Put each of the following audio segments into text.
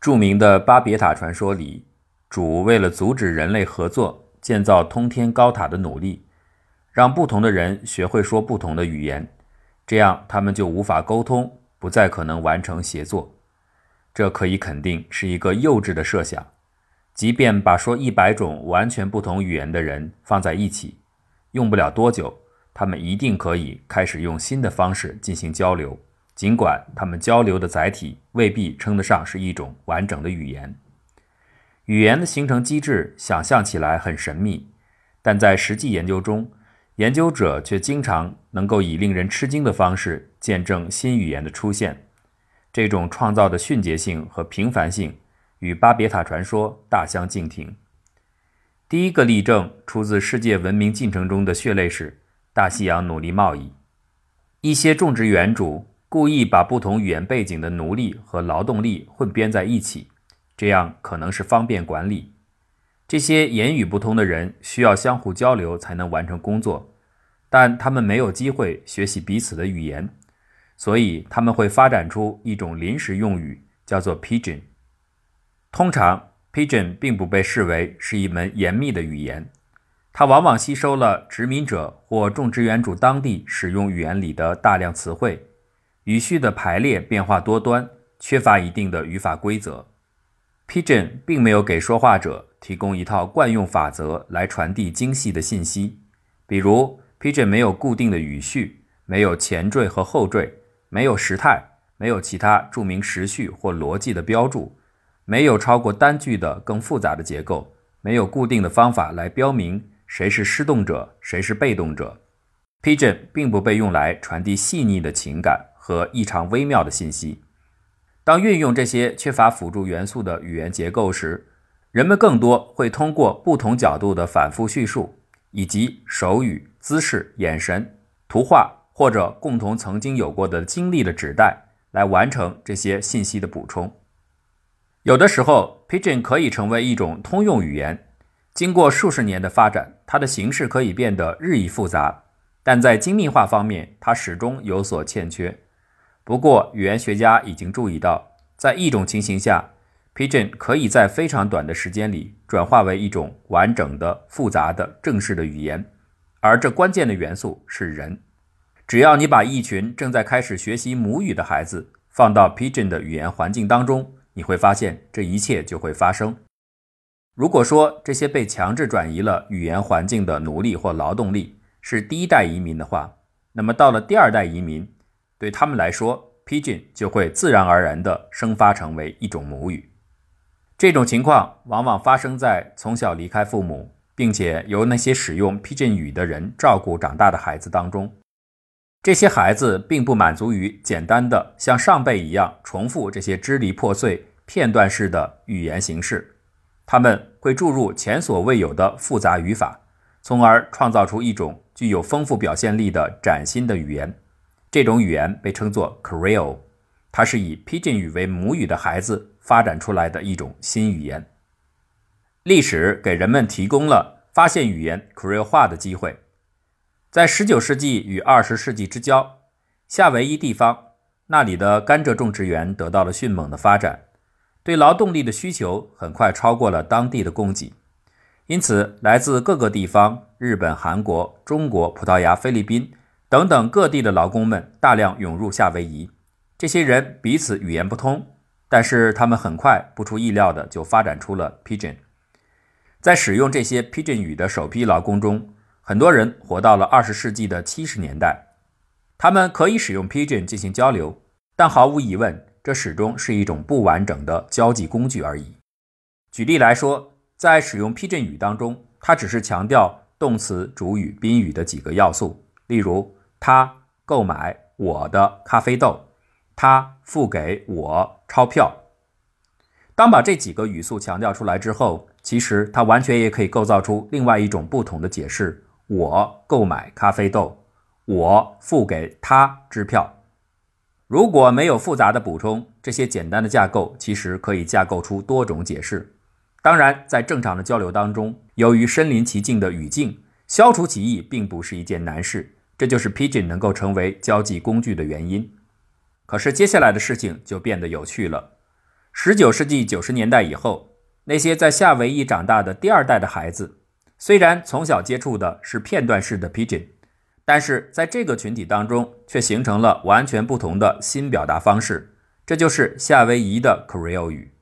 著名的巴别塔传说里，主为了阻止人类合作建造通天高塔的努力，让不同的人学会说不同的语言，这样他们就无法沟通，不再可能完成协作。这可以肯定是一个幼稚的设想。即便把说一百种完全不同语言的人放在一起，用不了多久，他们一定可以开始用新的方式进行交流。尽管他们交流的载体未必称得上是一种完整的语言，语言的形成机制想象起来很神秘，但在实际研究中，研究者却经常能够以令人吃惊的方式见证新语言的出现。这种创造的迅捷性和频繁性与巴别塔传说大相径庭。第一个例证出自世界文明进程中的血泪史——大西洋奴隶贸易。一些种植园主。故意把不同语言背景的奴隶和劳动力混编在一起，这样可能是方便管理。这些言语不通的人需要相互交流才能完成工作，但他们没有机会学习彼此的语言，所以他们会发展出一种临时用语，叫做 Pidgin。通常，Pidgin 并不被视为是一门严密的语言，它往往吸收了殖民者或种植园主当地使用语言里的大量词汇。语序的排列变化多端，缺乏一定的语法规则。Pigeon 并没有给说话者提供一套惯用法则来传递精细的信息。比如 Pigeon 没有固定的语序，没有前缀和后缀，没有时态，没有其他著名时序或逻辑的标注，没有超过单句的更复杂的结构，没有固定的方法来标明谁是施动者，谁是被动者。Pigeon 并不被用来传递细腻的情感。和异常微妙的信息。当运用这些缺乏辅助元素的语言结构时，人们更多会通过不同角度的反复叙述，以及手语、姿势、眼神、图画或者共同曾经有过的经历的指代来完成这些信息的补充。有的时候，Pigeon 可以成为一种通用语言。经过数十年的发展，它的形式可以变得日益复杂，但在精密化方面，它始终有所欠缺。不过，语言学家已经注意到，在一种情形下，Pigeon 可以在非常短的时间里转化为一种完整的、复杂的、正式的语言，而这关键的元素是人。只要你把一群正在开始学习母语的孩子放到 Pigeon 的语言环境当中，你会发现这一切就会发生。如果说这些被强制转移了语言环境的奴隶或劳动力是第一代移民的话，那么到了第二代移民。对他们来说，Pidgin 就会自然而然地生发成为一种母语。这种情况往往发生在从小离开父母，并且由那些使用 Pidgin 语的人照顾长大的孩子当中。这些孩子并不满足于简单的像上辈一样重复这些支离破碎、片段式的语言形式，他们会注入前所未有的复杂语法，从而创造出一种具有丰富表现力的崭新的语言。这种语言被称作 Creole，它是以 Pidgin 语为母语的孩子发展出来的一种新语言。历史给人们提供了发现语言 Creole 化的机会。在19世纪与20世纪之交，夏威夷地方那里的甘蔗种植园得到了迅猛的发展，对劳动力的需求很快超过了当地的供给，因此来自各个地方——日本、韩国、中国、葡萄牙、菲律宾。等等，各地的劳工们大量涌入夏威夷。这些人彼此语言不通，但是他们很快不出意料的就发展出了 Pidgin。在使用这些 Pidgin 语的首批劳工中，很多人活到了二十世纪的七十年代。他们可以使用 Pidgin 进行交流，但毫无疑问，这始终是一种不完整的交际工具而已。举例来说，在使用 Pidgin 语当中，它只是强调动词、主语、宾语的几个要素，例如。他购买我的咖啡豆，他付给我钞票。当把这几个语速强调出来之后，其实它完全也可以构造出另外一种不同的解释：我购买咖啡豆，我付给他支票。如果没有复杂的补充，这些简单的架构其实可以架构出多种解释。当然，在正常的交流当中，由于身临其境的语境，消除歧义并不是一件难事。这就是 pigeon 能够成为交际工具的原因。可是接下来的事情就变得有趣了。19世纪90年代以后，那些在夏威夷长大的第二代的孩子，虽然从小接触的是片段式的 pigeon，但是在这个群体当中却形成了完全不同的新表达方式，这就是夏威夷的 Creole 语。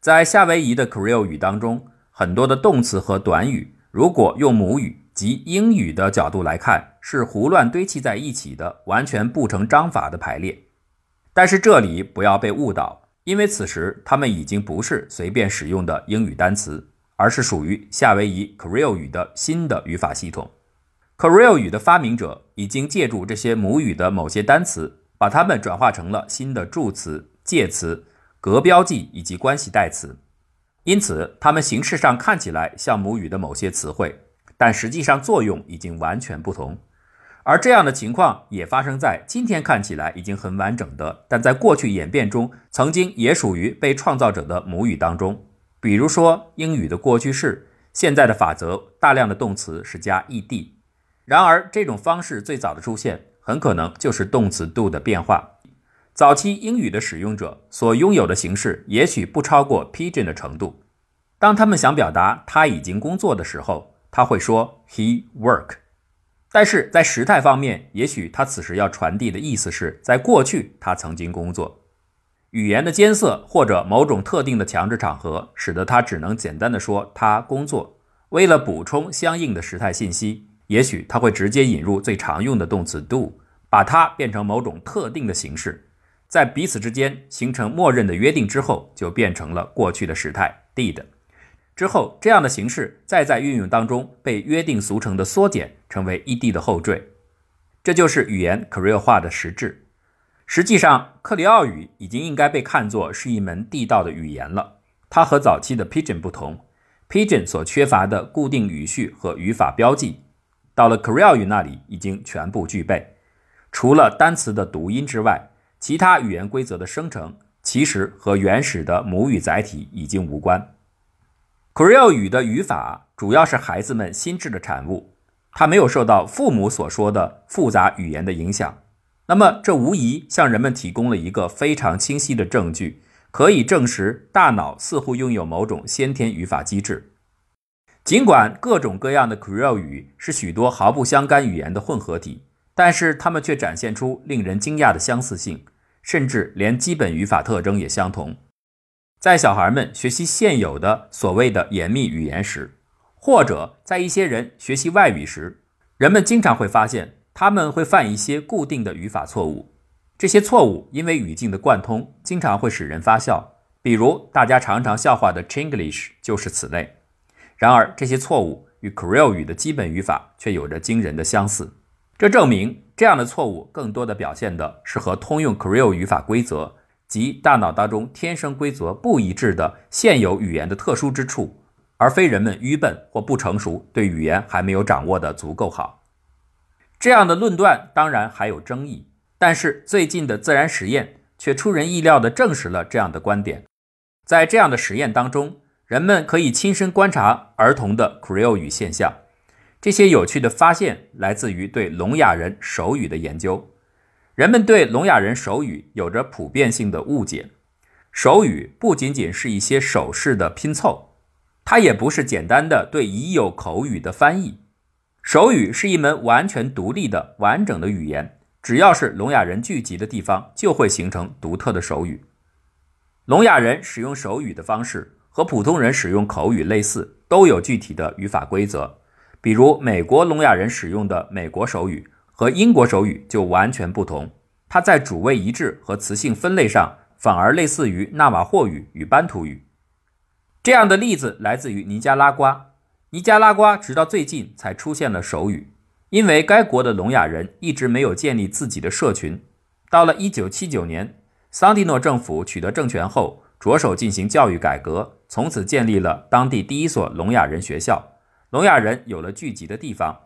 在夏威夷的 Creole 语当中，很多的动词和短语，如果用母语及英语的角度来看，是胡乱堆砌在一起的，完全不成章法的排列。但是这里不要被误导，因为此时他们已经不是随便使用的英语单词，而是属于夏威夷 Creole 语的新的语法系统。Creole 语的发明者已经借助这些母语的某些单词，把它们转化成了新的助词、介词。格标记以及关系代词，因此它们形式上看起来像母语的某些词汇，但实际上作用已经完全不同。而这样的情况也发生在今天看起来已经很完整的，但在过去演变中曾经也属于被创造者的母语当中。比如说英语的过去式，现在的法则大量的动词是加 ed。然而这种方式最早的出现，很可能就是动词 do 的变化。早期英语的使用者所拥有的形式也许不超过 Pidgin 的程度。当他们想表达他已经工作的时候，他会说 He work。但是在时态方面，也许他此时要传递的意思是在过去他曾经工作。语言的艰涩或者某种特定的强制场合，使得他只能简单的说他工作。为了补充相应的时态信息，也许他会直接引入最常用的动词 do，把它变成某种特定的形式。在彼此之间形成默认的约定之后，就变成了过去的时态 did。之后，这样的形式再在运用当中被约定俗成的缩减，成为 ed 的后缀。这就是语言 career 化的实质。实际上，克里奥语已经应该被看作是一门地道的语言了。它和早期的 Pidgin 不同，Pidgin 所缺乏的固定语序和语法标记，到了 Creole 语那里已经全部具备。除了单词的读音之外，其他语言规则的生成其实和原始的母语载体已经无关。Creole 语的语法主要是孩子们心智的产物，他没有受到父母所说的复杂语言的影响。那么，这无疑向人们提供了一个非常清晰的证据，可以证实大脑似乎拥有某种先天语法机制。尽管各种各样的 Creole 语是许多毫不相干语言的混合体。但是它们却展现出令人惊讶的相似性，甚至连基本语法特征也相同。在小孩们学习现有的所谓的严密语言时，或者在一些人学习外语时，人们经常会发现他们会犯一些固定的语法错误。这些错误因为语境的贯通，经常会使人发笑。比如大家常常笑话的 Chinglish 就是此类。然而这些错误与 Creole 语的基本语法却有着惊人的相似。这证明，这样的错误更多的表现的是和通用 Creole 语法规则及大脑当中天生规则不一致的现有语言的特殊之处，而非人们愚笨或不成熟，对语言还没有掌握的足够好。这样的论断当然还有争议，但是最近的自然实验却出人意料地证实了这样的观点。在这样的实验当中，人们可以亲身观察儿童的 Creole 语现象。这些有趣的发现来自于对聋哑人手语的研究。人们对聋哑人手语有着普遍性的误解。手语不仅仅是一些手势的拼凑，它也不是简单的对已有口语的翻译。手语是一门完全独立的完整的语言，只要是聋哑人聚集的地方，就会形成独特的手语。聋哑人使用手语的方式和普通人使用口语类似，都有具体的语法规则。比如，美国聋哑人使用的美国手语和英国手语就完全不同。它在主谓一致和词性分类上反而类似于纳瓦霍语与班图语。这样的例子来自于尼加拉瓜。尼加拉瓜直到最近才出现了手语，因为该国的聋哑人一直没有建立自己的社群。到了1979年，桑蒂诺政府取得政权后，着手进行教育改革，从此建立了当地第一所聋哑人学校。聋哑人有了聚集的地方，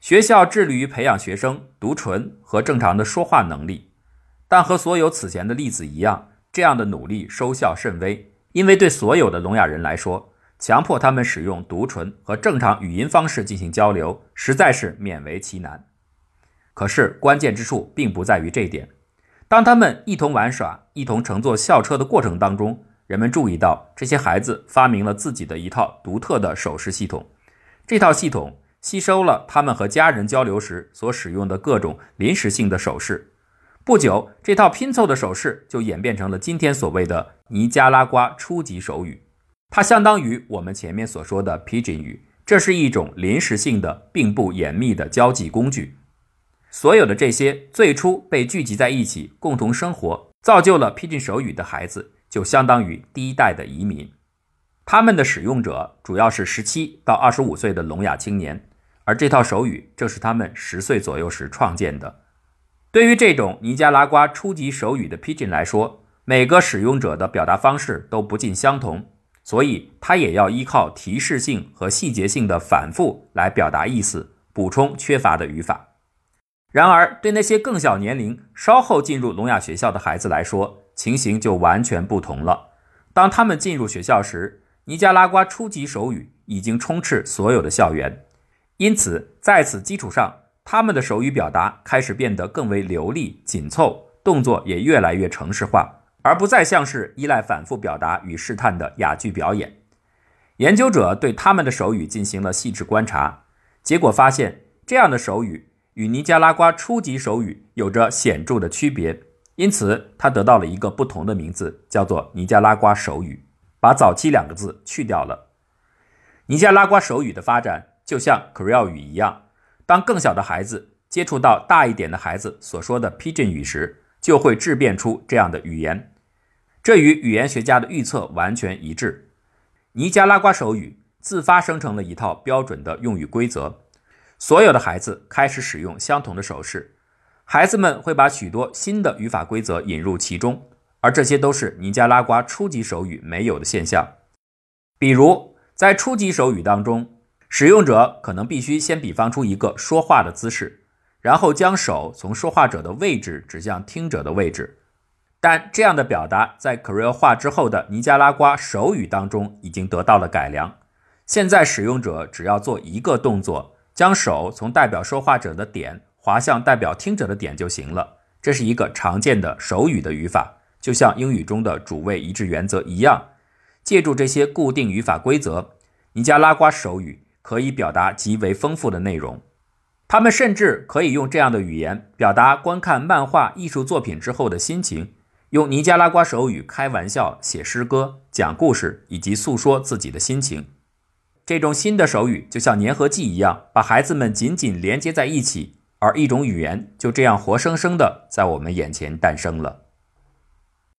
学校致力于培养学生读唇和正常的说话能力，但和所有此前的例子一样，这样的努力收效甚微，因为对所有的聋哑人来说，强迫他们使用读唇和正常语音方式进行交流，实在是勉为其难。可是关键之处并不在于这一点，当他们一同玩耍、一同乘坐校车的过程当中，人们注意到这些孩子发明了自己的一套独特的手势系统。这套系统吸收了他们和家人交流时所使用的各种临时性的手势。不久，这套拼凑的手势就演变成了今天所谓的尼加拉瓜初级手语。它相当于我们前面所说的 Pidgin 语，这是一种临时性的、并不严密的交际工具。所有的这些最初被聚集在一起共同生活，造就了 Pidgin 手语的孩子，就相当于第一代的移民。他们的使用者主要是十七到二十五岁的聋哑青年，而这套手语正是他们十岁左右时创建的。对于这种尼加拉瓜初级手语的 Pidgin 来说，每个使用者的表达方式都不尽相同，所以他也要依靠提示性和细节性的反复来表达意思，补充缺乏的语法。然而，对那些更小年龄、稍后进入聋哑学校的孩子来说，情形就完全不同了。当他们进入学校时，尼加拉瓜初级手语已经充斥所有的校园，因此在此基础上，他们的手语表达开始变得更为流利、紧凑，动作也越来越程式化，而不再像是依赖反复表达与试探的哑剧表演。研究者对他们的手语进行了细致观察，结果发现，这样的手语与尼加拉瓜初级手语有着显著的区别，因此它得到了一个不同的名字，叫做尼加拉瓜手语。把“早期”两个字去掉了。尼加拉瓜手语的发展就像 Creole 语一样，当更小的孩子接触到大一点的孩子所说的 Pigeon 语时，就会质变出这样的语言。这与语言学家的预测完全一致。尼加拉瓜手语自发生成了一套标准的用语规则，所有的孩子开始使用相同的手势。孩子们会把许多新的语法规则引入其中。而这些都是尼加拉瓜初级手语没有的现象，比如在初级手语当中，使用者可能必须先比方出一个说话的姿势，然后将手从说话者的位置指向听者的位置。但这样的表达在 Creole 化之后的尼加拉瓜手语当中已经得到了改良。现在使用者只要做一个动作，将手从代表说话者的点滑向代表听者的点就行了。这是一个常见的手语的语法。就像英语中的主谓一致原则一样，借助这些固定语法规则，尼加拉瓜手语可以表达极为丰富的内容。他们甚至可以用这样的语言表达观看漫画艺术作品之后的心情，用尼加拉瓜手语开玩笑、写诗歌、讲故事以及诉说自己的心情。这种新的手语就像粘合剂一样，把孩子们紧紧连接在一起，而一种语言就这样活生生的在我们眼前诞生了。